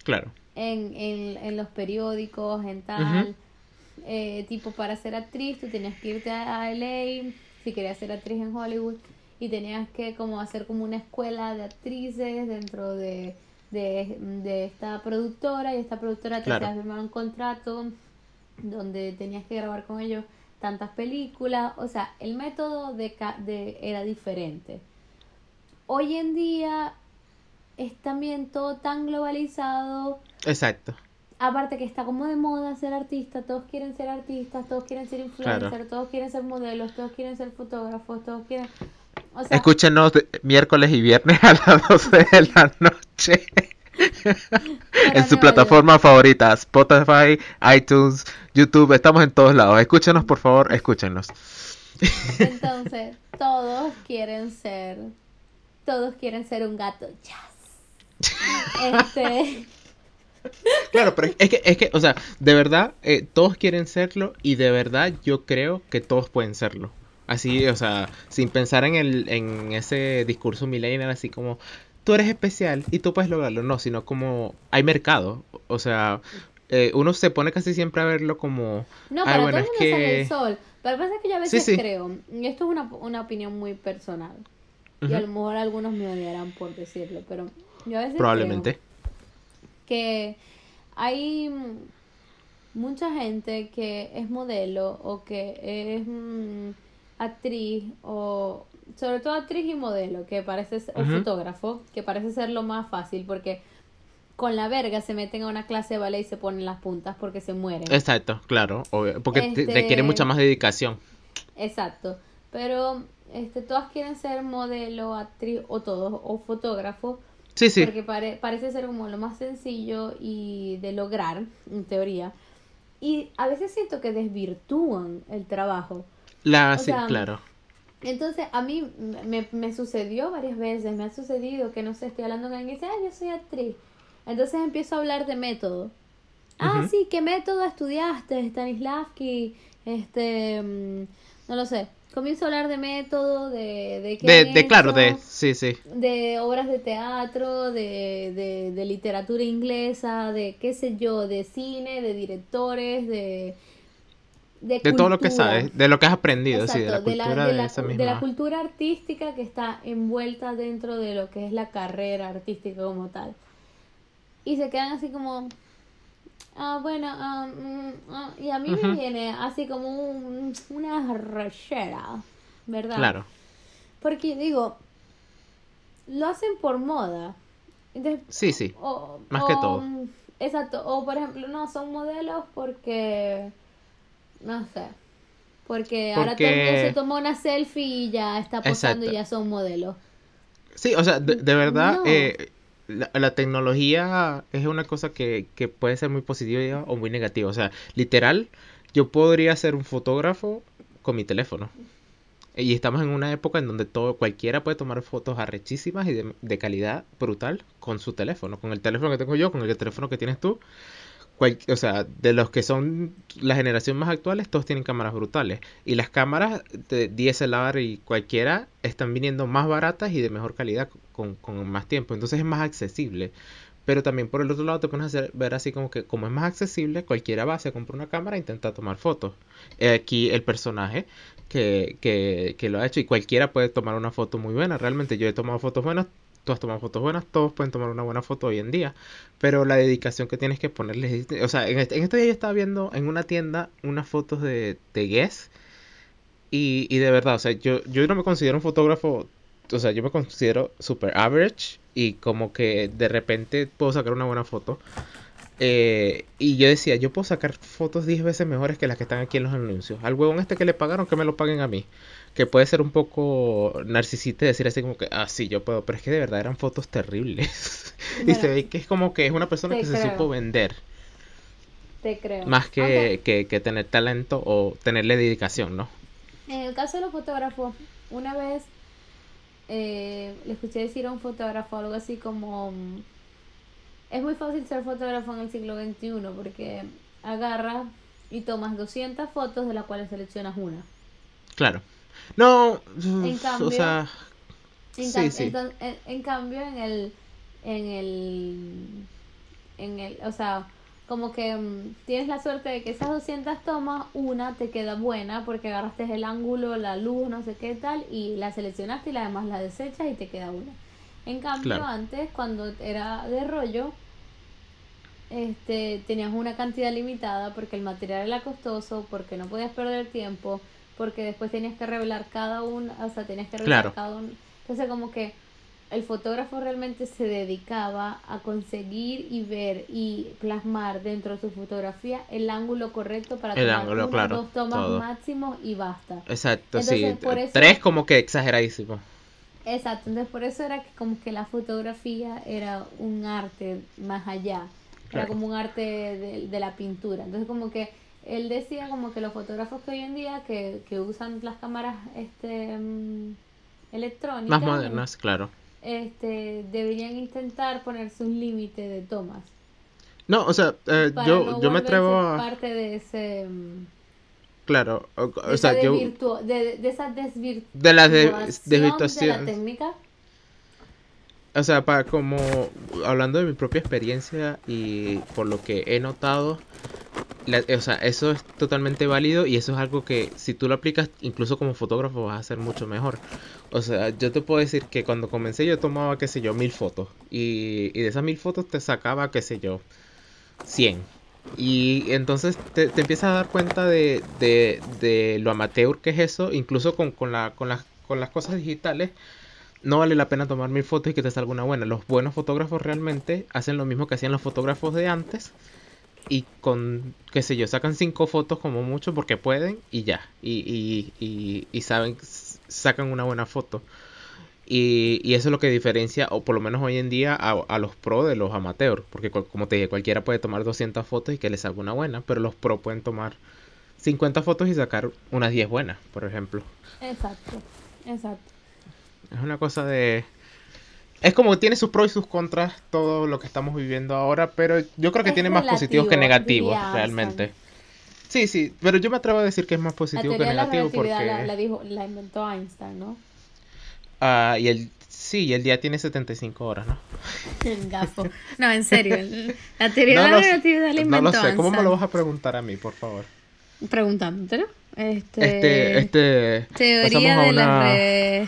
Claro en, en, en los periódicos, en tal. eh, tipo, para ser actriz, tú tenías que irte a LA, si querías ser actriz en Hollywood, y tenías que como hacer como una escuela de actrices dentro de, de, de esta productora, y esta productora te hacía firmar un contrato donde tenías que grabar con ellos tantas películas, o sea, el método de, de era diferente. Hoy en día es también todo tan globalizado. Exacto. Aparte que está como de moda ser artista, todos quieren ser artistas, todos quieren ser influencers, todos quieren ser modelos, todos quieren ser fotógrafos, todos quieren... O sea, Escúchenos miércoles y viernes [LAUGHS] a las 12 de la noche. [LAUGHS] en su plataforma favorita, Spotify, iTunes, YouTube, estamos en todos lados. Escúchenos, por favor, escúchenos. Entonces, todos quieren ser, todos quieren ser un gato. Yes. Este... [LAUGHS] Claro, pero es que, es que, o sea, de verdad, eh, todos quieren serlo y de verdad yo creo que todos pueden serlo. Así, o sea, sin pensar en, el, en ese discurso millennial, así como, tú eres especial y tú puedes lograrlo. No, sino como, hay mercado. O sea, eh, uno se pone casi siempre a verlo como... No, para bueno, todo es que... sale el sol. Pero pasa que yo a veces creo, y esto es una, una opinión muy personal, y a lo mejor algunos me odiarán por decirlo, pero Probablemente. que hay mucha gente que es modelo o que es mm, actriz o sobre todo actriz y modelo, que parece ser, o fotógrafo, que parece ser lo más fácil porque con la verga se meten a una clase de ballet y se ponen las puntas porque se mueren. Exacto, claro, porque Este- requiere mucha más dedicación. Exacto. Pero este todas quieren ser modelo, actriz o todos o fotógrafo Sí, sí, porque pare- parece ser como lo más sencillo y de lograr, en teoría. Y a veces siento que desvirtúan el trabajo. la, o sí, sea, claro. Entonces, a mí me, me sucedió varias veces, me ha sucedido que no sé, estoy hablando con alguien y dice, ah, yo soy actriz. Entonces empiezo a hablar de método. Ah, sí, ¿qué método estudiaste? Stanislavski, este, mm, no lo sé. Comienzo a hablar de método, de, de qué De, claro, de, sí, sí. de obras de teatro, de, de, de literatura inglesa, de qué sé yo, de cine, de directores, de... De, De todo lo que sabes, de lo que has aprendido, sí, de la Exacto, de la, cultura de la esa cu- de misma. la cultura artística que está envuelta dentro de lo que es la carrera artística como tal. Y se quedan así como, ah, bueno, ah, mm, ah", y a mí me viene así como un- una rechera, ¿verdad? Claro, Porque digo, lo hacen por moda. Entonces, sí, sí. o, Más que todo. mm, Exacto. O por ejemplo, no, son modelos porque. No sé. Porque, ahora todo el mundo Porque- se tomó una selfie y ya está posando y ya son modelos. Sí, o sea, de, de verdad, No. eh, la, la tecnología es una cosa que, que puede ser muy positiva o muy negativa. O sea, literal, yo podría ser un fotógrafo con mi teléfono. Y estamos en una época en donde todo, cualquiera puede tomar fotos arrechísimas y de, de calidad brutal con su teléfono. Con el teléfono que tengo yo, con el teléfono que tienes tú. O sea, de los que son la generación más actuales, todos tienen cámaras brutales. Y las cámaras de DSLR y cualquiera están viniendo más baratas y de mejor calidad con, con más tiempo. Entonces es más accesible. Pero también por el otro lado te pones a hacer- ver así como que como es más accesible, cualquiera va, se compra una cámara e intenta tomar fotos. Eh, aquí el personaje que, que, que lo ha hecho y cualquiera puede tomar una foto muy buena. Realmente yo he tomado fotos buenas, tú has tomado fotos buenas, todos pueden tomar una buena foto hoy en día. Pero la dedicación que tienes que ponerle, es distinta. o sea, en este, en este día yo estaba viendo en una tienda unas fotos de, de Guess y, y de verdad, o sea, yo, yo no me considero un fotógrafo, o sea, yo me considero super average y como que de repente puedo sacar una buena foto. Eh, y yo decía, yo puedo sacar fotos 10 veces mejores que las que están aquí en los anuncios. Al huevón este que le pagaron, que me lo paguen a mí. Que puede ser un poco narcisista y decir así como que, ah, sí, yo puedo. Pero es que de verdad eran fotos terribles. [LAUGHS] y Bueno, se ve que es como que es una persona que se supo vender. Te creo. Más que, que tener talento o tenerle dedicación, ¿no? en el caso de los fotógrafos, una vez eh, le escuché decir a un fotógrafo algo así como... mm, Es muy fácil ser fotógrafo en el siglo XXI porque agarras y tomas 200 fotos de las cuales seleccionas una. Claro. No, En cambio, o sea, En, sí, sí. en, en cambio, en el, en el, en el, o sea, como que mm, tienes la suerte de que esas 200 tomas, una te queda buena porque agarraste el ángulo, la luz, no sé qué tal, y la seleccionaste y la demás la desechas y te queda una. En cambio, Claro. antes, cuando era de rollo, este, tenías una cantidad limitada porque el material era costoso, porque no podías perder tiempo, porque después tenías que revelar cada uno, o sea, tenías que revelar Claro. cada uno. Entonces, como que el fotógrafo realmente se dedicaba a conseguir y ver y plasmar dentro de su fotografía el ángulo correcto para El tomar ángulo, una, claro, dos tomas todo. máximo y basta. Exacto, Entonces, sí. por eso- Tres como que exageradísimo. Exacto, entonces por eso era que como que la fotografía era un arte más allá, era como un arte de, de la pintura. Entonces como que él decía como que los fotógrafos que hoy en día que, que usan las cámaras este mm, electrónicas Más modernas, claro. este deberían intentar ponerse un límite de tomas No, o sea, eh, yo, no yo me atrevo a... parte de ese mm, Claro, o, de o sea, yo... de, de esa desvirtuación De la de- de la desvirtuación. técnica O sea, para como hablando de mi propia experiencia y por lo que he notado, la- o sea, eso es totalmente válido y eso es algo que si tú lo aplicas incluso como fotógrafo vas a hacer mucho mejor. O sea, yo te puedo decir que cuando comencé yo tomaba, qué sé yo, mil fotos y, y de esas mil fotos te sacaba, qué sé yo, 100. Y entonces te, te empiezas a dar cuenta de, de, de lo amateur que es eso, incluso con, con, la, con, las, con las cosas digitales. No vale la pena tomar mil fotos y que te salga una buena. Los buenos fotógrafos realmente hacen lo mismo que hacían los fotógrafos de antes. Y con, qué sé yo, sacan cinco fotos como mucho porque pueden y ya. Y, y, y, y saben, sacan una buena foto. Y, y, eso es lo que diferencia, o por lo menos hoy en día, a, a los pro de los amateurs. Porque como te dije, cualquiera puede tomar 200 fotos y que les salga una buena. Pero los pro pueden tomar 50 fotos y sacar unas 10 buenas, por ejemplo. Exacto, exacto. Es una cosa de... Es como que tiene sus pros y sus contras todo lo que estamos viviendo ahora, pero yo creo que Es tiene más positivos que negativos, diría realmente. Sí, sí, pero yo me atrevo a decir que es más La positivo que la negativo relatividad porque... la, la dijo, la inventó Einstein, ¿no? Ah, y el... Sí, y el día tiene 75 horas, ¿no? Gafo. No, en serio. [LAUGHS] La teoría No de la relatividad la no inventó lo sé. ¿Cómo me lo vas a preguntar a mí, por favor? Preguntándotelo. Este, Este, este... Teoría de la una- re-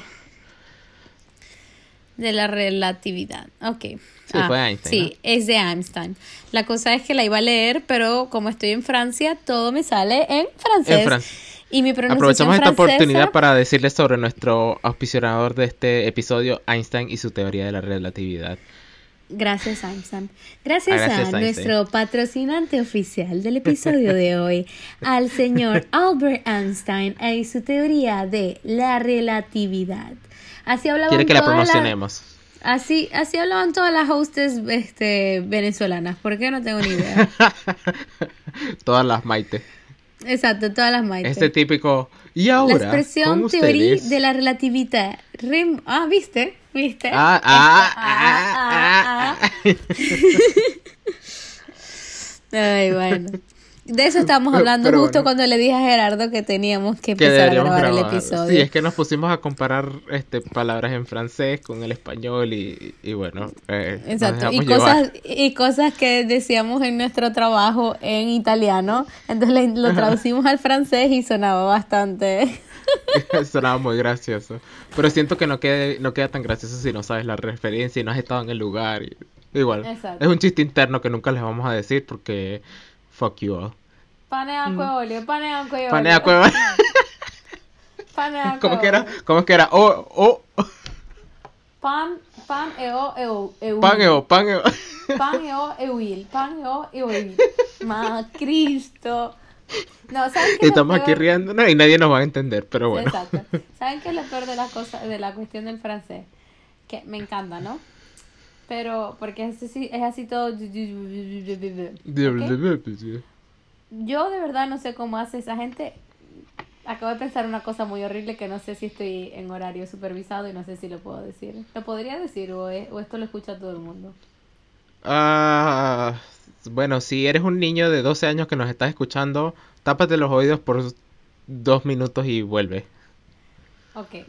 de la relatividad. Ok. Sí, fue Einstein, Sí, es de Einstein. La cosa es que la iba a leer, pero como estoy en Francia, todo me sale en francés. En Fran- Y mi pronunciación Aprovechamos esta francesa- oportunidad para decirles sobre nuestro auspiciador de este episodio, Einstein y su teoría de la relatividad. Gracias, Einstein. Gracias, Ah, gracias, a Einstein. nuestro patrocinante oficial del episodio de hoy, [LAUGHS] al señor Albert Einstein y su teoría de la relatividad. Así hablaban Quiere que la todas las- promocionemos. Así, así hablaban todas las hostes este, venezolanas. ¿Por qué? No tengo ni idea. [LAUGHS] Todas las Maite. Exacto, todas las maites. Este típico. Y la ahora. expresión con teoría de la relatividad. Rem- ah, ¿viste? ¿Viste? Ah, Esta- ah, ah, ah, ah, ah. [LAUGHS] Ay, bueno. De eso estábamos hablando Pero justo bueno. cuando le dije a Gerardo que teníamos que que empezar a deberíamos grabar el episodio. Sí, es que nos pusimos a comparar este palabras en francés con el español y, y bueno. eh, Exacto, y llevar. cosas, y cosas que decíamos en nuestro trabajo en italiano, entonces lo traducimos al francés y sonaba bastante. [LAUGHS] Sonaba muy gracioso. Pero siento que no, quede, no queda tan gracioso si no sabes la referencia y no has estado en el lugar. y- igual. Exacto. Es un chiste interno que nunca les vamos a decir porque. Fuck you all. Pane acqua e olio, pane acqua e olio. Pane a cueva. Pane acqua [LAUGHS] ¿Cómo que era? ¿Cómo que era? Oh, oh. Pan, pan e o e o e Pan e o, pan e o. Pan e o e will, pan e o e will. [LAUGHS] Ma Cristo. No, ¿saben qué estamos aquí riendo. No, y nadie nos va a entender, pero bueno. Exacto. [LAUGHS] ¿Saben qué es lo peor de la cosa, de la cuestión del francés? Que me encanta, ¿no? Pero, porque es así, es así todo. ¿ok? Yo de verdad no sé cómo hace esa gente. Acabo de pensar una cosa muy horrible que no sé si estoy en horario supervisado y no sé si lo puedo decir. ¿Lo podría decir o, es- o esto lo escucha todo el mundo? Ah, bueno, si eres un niño de 12 años que nos estás escuchando, tápate los oídos por dos minutos y vuelve. Ok.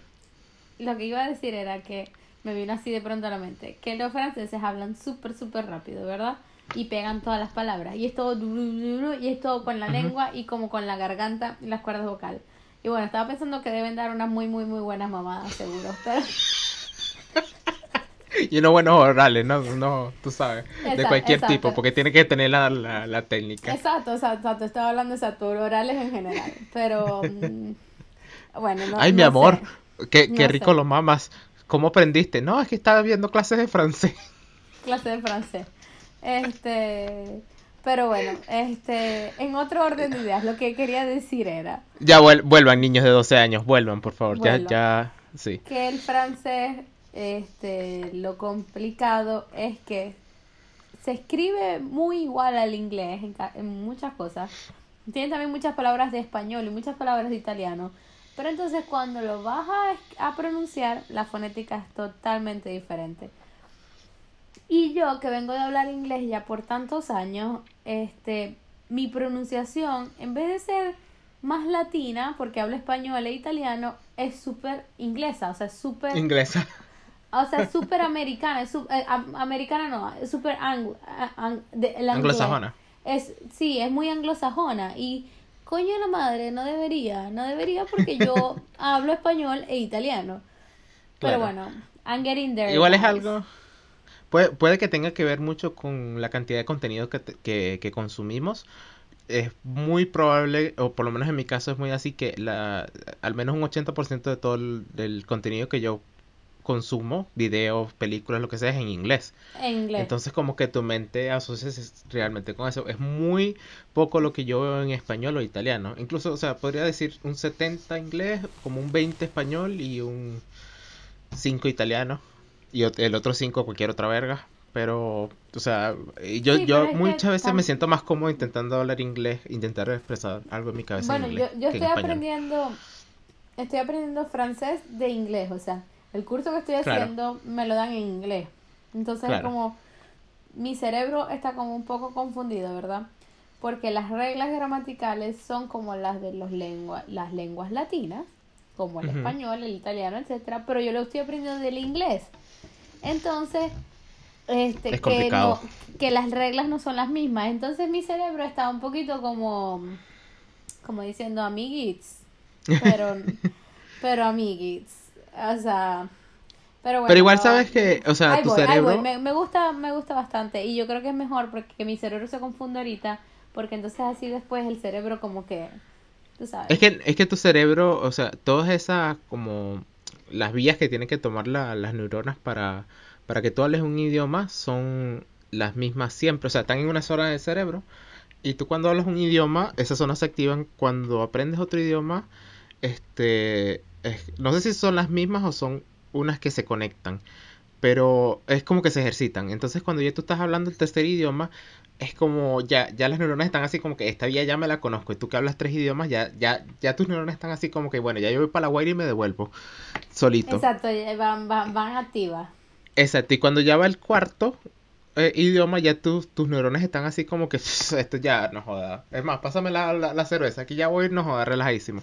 Lo que iba a decir era que me vino así de pronto a la mente. Que los franceses hablan súper, súper rápido, ¿verdad? Y pegan todas las palabras. Y es todo... Y es todo con la lengua y como con la garganta y las cuerdas vocales. Y bueno, estaba pensando que deben dar unas muy, muy, muy buenas mamadas, seguro. Pero... [LAUGHS] Y unos buenos orales, ¿no? No, tú sabes, de Exacto, cualquier exacto. tipo, porque tiene que tener la, la, la técnica. Exacto, exacto, exacto. Estaba hablando exacto, orales en general. Pero... mm, bueno, no Ay, mi no amor, sé. qué, qué rico sé. lo mamas. ¿Cómo aprendiste? No, es que estaba viendo clases de francés. [LAUGHS] clase de francés. Este, pero bueno, este, en otro orden de ideas, lo que quería decir era Ya vuel- vuelvan, niños de 12 años, vuelvan, por favor. Ya, Vuelvan. ya, sí. que el francés, este, lo complicado es que se escribe muy igual al inglés en, en muchas cosas. Tiene también muchas palabras de español y muchas palabras de italiano. Pero entonces cuando lo vas a, a pronunciar, la fonética es totalmente diferente. Y yo, que vengo de hablar inglés ya por tantos años, este, mi pronunciación, en vez de ser más latina, porque hablo español e italiano, es súper inglesa, o sea, súper, Inglesa. o sea, súper americana, es su- eh, am- americana no, es súper ang- de- anglés. Anglosajona. Es, sí, es muy anglosajona y coño la madre, no debería, no debería porque yo [LAUGHS] hablo español e italiano. Pero Claro. bueno, I'm getting there. Igual es algo. puede, puede que tenga que ver mucho con la cantidad de contenido que, que, que consumimos es muy probable, o por lo menos en mi caso es muy así, que la, al menos un 80% de todo el, contenido que yo consumo, videos, películas, lo que sea, es en inglés. En inglés. Entonces como que tu mente asocia realmente con eso. Es muy poco lo que yo veo en español o italiano. Incluso, o sea, podría decir un 70 inglés, como un 20 español y un 5 italiano. Y el otro 5 cualquier otra verga. Pero, o sea, yo, yo muchas veces me siento más cómodo intentando hablar inglés, intentar expresar algo en mi cabeza. Bueno, yo, yo estoy aprendiendo, estoy aprendiendo francés de inglés, o sea, el curso que estoy haciendo me lo dan en inglés. Entonces es como, mi cerebro está como un poco confundido, ¿verdad? Porque las reglas gramaticales son como las de los lengua, las lenguas latinas, como el español, el italiano, etcétera, pero yo lo estoy aprendiendo del inglés. Entonces, este, que, no, que las reglas no son las mismas. Entonces mi cerebro está un poquito como, como diciendo amiguits, pero, [LAUGHS] pero amiguits, o sea, pero bueno. Pero igual sabes que, o sea, tu cerebro... Me, me, gusta, me gusta bastante y yo creo que es mejor porque mi cerebro se confunde ahorita, porque entonces así después el cerebro como que, tú sabes. Es que, es que tu cerebro, o sea, todas esas como las vías que tienen que tomar las neuronas para para que tú hables un idioma son las mismas siempre, o sea, están en una zona del cerebro. Y tú cuando hablas un idioma, esas zonas se activan cuando aprendes otro idioma. Este, no sé si son las mismas o son unas que se conectan, pero es como que se ejercitan. Entonces cuando ya tú estás hablando el tercer idioma, es como ya, ya las neuronas están así como que esta vía ya me la conozco y tú que hablas tres idiomas, ya, ya, ya tus neuronas están así como que bueno, ya yo voy para la guaira y me devuelvo solito. Exacto, van, van, van activas. Exacto, y cuando ya va el cuarto eh, idioma, ya tus neuronas están así como que esto ya no joda. Es más, pásame la, la, cerveza, aquí ya voy, no joda, relajadísimo.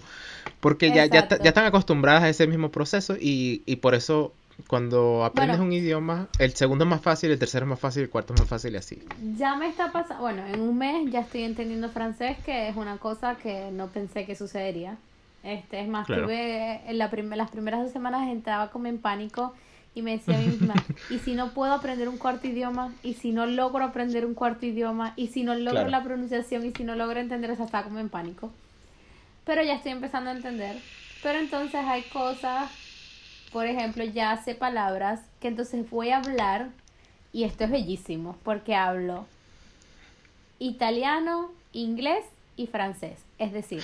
Porque ya, ya, ya, están acostumbradas a ese mismo proceso y, y por eso cuando aprendes un idioma, el segundo es más fácil, el tercero es más fácil, el cuarto es más fácil y así. Ya me está pasando, bueno, en un mes ya estoy entendiendo francés, que es una cosa que no pensé que sucedería. Este, es más, tuve en la las primeras dos semanas entraba como en pánico y me decía a mí misma, ¿y si no puedo aprender un cuarto idioma? ¿Y si no logro aprender un cuarto idioma? ¿Y si no logro la pronunciación? ¿Y si no logro entender? O sea, estaba como en pánico. Pero ya estoy empezando a entender. Pero entonces hay cosas, por ejemplo, ya sé palabras que entonces voy a hablar, y esto es bellísimo, porque hablo italiano, inglés y francés. Es decir,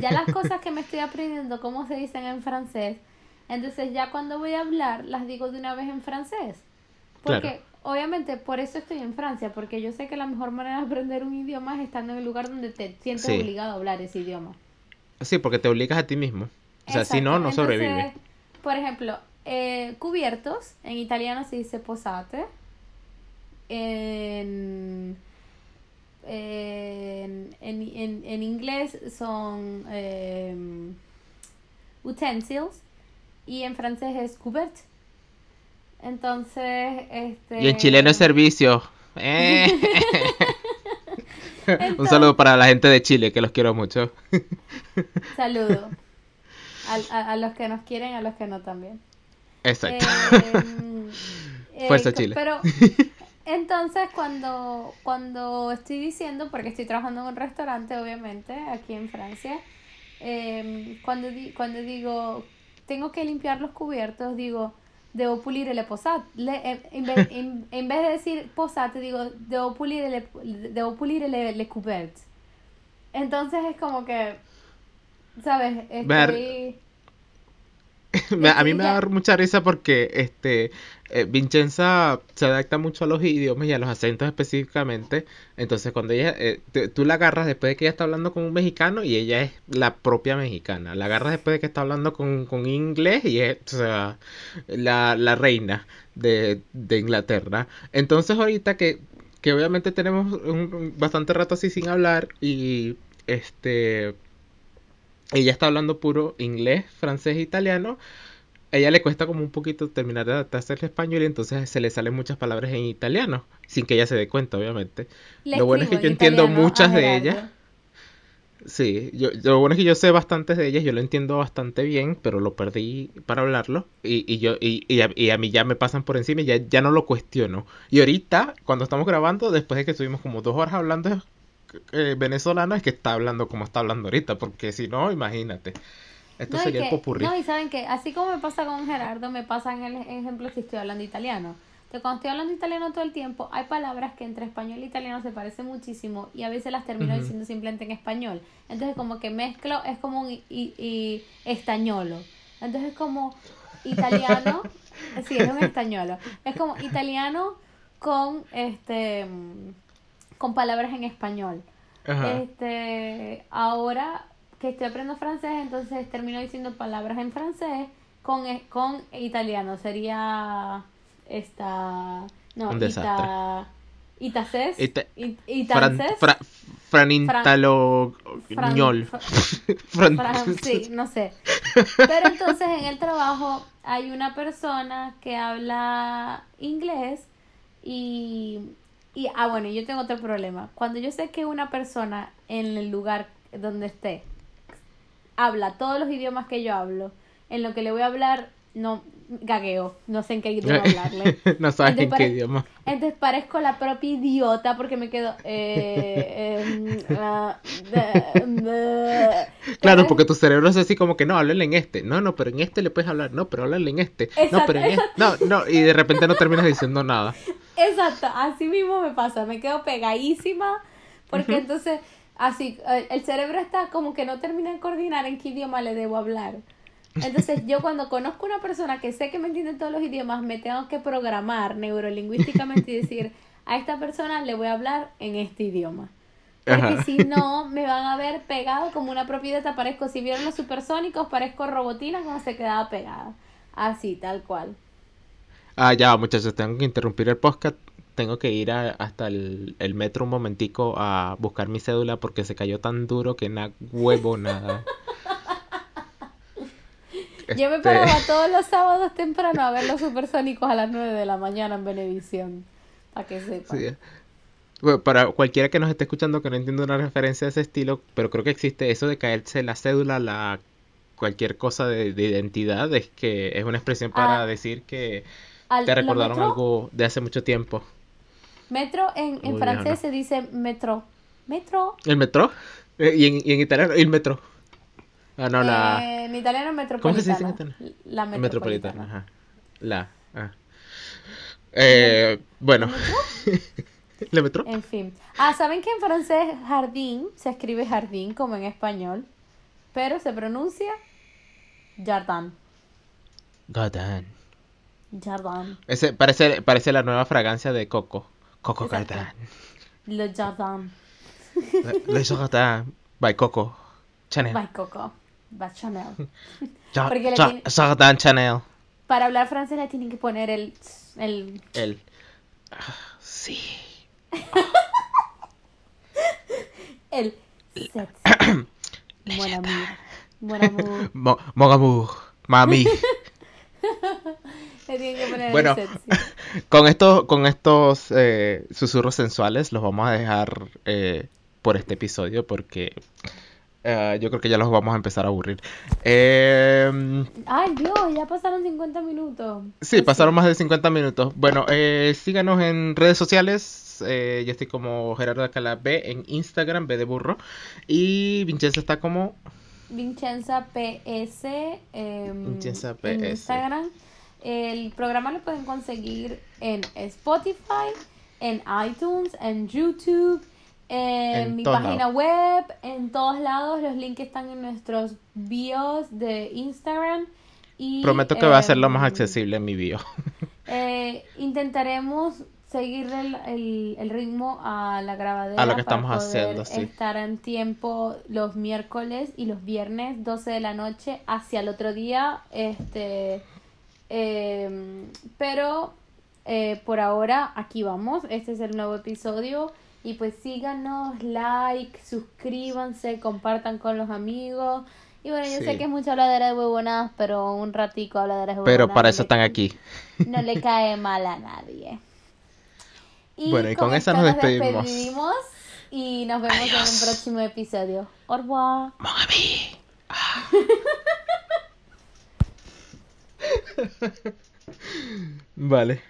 ya las cosas que me estoy aprendiendo, cómo se dicen en francés, entonces ya cuando voy a hablar las digo de una vez en francés. Porque obviamente por eso estoy en Francia, porque yo sé que la mejor manera de aprender un idioma es estando en el lugar donde te sientes obligado a hablar ese idioma. Sí, porque te obligas a ti mismo. O sea, si no, no sobrevive. Por ejemplo, eh, cubiertos, en italiano se dice posate. En, en, en, en, inglés son eh, utensils y en francés es couvert. Entonces, este... Y en chileno es servicio. Eh. [LAUGHS] Un saludo para la gente de Chile, que los quiero mucho. [LAUGHS] Saludo. A, a, los que nos quieren, a los que no también. Exacto. [LAUGHS] Eh, Fuerza Chile. Pero entonces cuando, cuando estoy diciendo, porque estoy trabajando en un restaurante, obviamente, aquí en Francia, eh, cuando, cuando digo tengo que limpiar los cubiertos, digo, debo pulir el posat. Eh, en, vez, [LAUGHS] en, vez de decir posate, digo, debo pulir el, debo pulir el, el Entonces es como que, ¿sabes? Estoy, [LAUGHS] a mí me da mucha risa porque este eh, Vincenza se adapta mucho a los idiomas y a los acentos específicamente. Entonces, cuando ella eh, tú la agarras después de que ella está hablando con un mexicano y ella es la propia mexicana. La agarras después de que está hablando con, con inglés y es la, la, reina de, de, Inglaterra. Entonces, ahorita que, que obviamente tenemos un, bastante rato así sin hablar y este ella está hablando puro inglés, francés e italiano. A ella le cuesta como un poquito terminar de adaptarse al español y entonces se le salen muchas palabras en italiano, sin que ella se dé cuenta, obviamente. Lo bueno es que yo entiendo muchas de ellas. Sí, yo, lo bueno es que yo sé bastantes de ellas, yo lo entiendo bastante bien, pero lo perdí para hablarlo y, y yo y, y, a, y, a, mí ya me pasan por encima y ya, ya no lo cuestiono. Y ahorita, cuando estamos grabando, después de que estuvimos como dos horas hablando eh, venezolano, es que está hablando como está hablando ahorita, porque si no, imagínate. Esto No, y sería que- el popurrí. no, y saben que así como me pasa con Gerardo, me pasa en el ejemplo si estoy hablando italiano. Que cuando estoy hablando italiano todo el tiempo, hay palabras que entre español e italiano se parecen muchísimo y a veces las termino diciendo simplemente en español. Entonces como que mezclo, es como un i- i- estañolo. Entonces es como italiano, [LAUGHS] sí, es un estañolo. Es como italiano con este mm, con palabras en español. Ajá. Este, ahora que estoy aprendiendo francés, entonces termino diciendo palabras en francés con, e- con italiano. Sería esta. No, Un desastre. ita, itacés. Ita- it- Fran, itancés, franintalo [LAUGHS] [LAUGHS] Fran- sí, no sé. Pero entonces en el trabajo hay una persona que habla inglés y, y ah bueno, yo tengo otro problema. Cuando yo sé que una persona en el lugar donde esté habla todos los idiomas que yo hablo, en lo que le voy a hablar no gagueo, no sé en qué idioma [LAUGHS] hablarle. no sabes Entonces en qué idioma. Entonces parezco la propia idiota porque me quedo eh, em, [LAUGHS] ah, de- de- Claro, porque tu cerebro es así como que no, háblale en este. No, no, pero en este le puedes hablar. No, pero háblale en este. no, Exacto, pero en este. No, no, y de repente no terminas diciendo nada. Exacto, así mismo me pasa, me quedo pegadísima porque entonces así eh, el cerebro está como que no termina de coordinar en qué idioma le debo hablar. Entonces yo cuando conozco una persona que sé que me entiende todos los idiomas, me tengo que programar neurolingüísticamente y decir, [LAUGHS] a esta persona le voy a hablar en este idioma. Porque Ajá. si no, me van a ver pegado como una propiedad. Parezco, si vieron los supersónicos, parezco robotina cuando se quedaba pegada. Así, tal cual. Ah, ya, muchachos, tengo que interrumpir el podcast. Tengo que ir a- hasta el, el metro un momentico a buscar mi cédula porque se cayó tan duro que na huevo nada. [LAUGHS] [LAUGHS] Yo me Este, paraba todos los sábados temprano a ver los supersónicos a las 9 de la mañana en Benevisión. Para que sepan. sí. Bueno, para cualquiera que nos esté escuchando que no entienda una referencia de ese estilo, pero creo que existe eso de caerse la cédula, la cualquier cosa de, de identidad, es que es una expresión para Ah. decir que Al- te ¿lo recordaron metro? algo de hace mucho tiempo. Metro en, francés se dice metro. Metro. ¿El metro? Eh, ¿Y en, y en italiano? ¿El metro? Ah, no, la... Eh, en italiano ¿Cómo que se dice en metropolitana. italiano? La metropolitana. metropolitana, ajá. La. ah. Eh, bueno. [LAUGHS] ¿La metro? En fin. Ah, ¿saben que en francés jardín se escribe jardín como en español? Pero se pronuncia jardin. Godin. Jardin. Ese parece, parece la nueva fragancia de Coco. Coco Exacto. Godin. Le jardin. Le Jardin by Coco. Chanel. By Coco. By Chanel. [LAUGHS] Ja- Porque le tiene- Jardin Chanel. Para hablar francés le tienen que poner el... el El. Ah, sí. [LAUGHS] el... sexy. [CLEARS THROAT] Mon amour. Mon amour. [LAUGHS] Mo- Mon amour. Mami. Le tienen que poner Bueno. el sexy. Con estos, con estos eh, susurros sensuales los vamos a dejar eh, por este episodio porque eh, yo creo que ya los vamos a empezar a aburrir. Eh, Ay, Dios, ya pasaron 50 minutos. sí, pasaron más de 50 minutos. Bueno, eh, síganos en redes sociales. eh, yo estoy como Gerardo Alcalá B en Instagram, B de burro. Y Vincenzo está como... Vincenza PS, em, Vincenza en PS. Instagram. El programa lo pueden conseguir en Spotify, en iTunes, en YouTube, en, En mi página web, en todos lados. Los links están en nuestros bios de Instagram. Y, Prometo que va a ser lo más em, accesible en mi bio. [LAUGHS] eh, intentaremos seguir el, el- el ritmo a la grabadera A lo que para estamos poder haciendo, sí. estar en tiempo los miércoles y los viernes 12 de la noche hacia el otro día este em, pero eh, por ahora aquí vamos este es el nuevo episodio y pues síganos like suscríbanse compartan con los amigos y bueno yo Sí. sé que es mucha habladera de huevonadas pero un ratico habladera de Pero huevonadas para no eso están aquí. no le [LAUGHS] cae mal a nadie. Bueno, y con esa nos despedimos. despedimos y nos vemos en un próximo episodio. Au revoir. Mon ami. [LAUGHS] Ah. [LAUGHS] vale.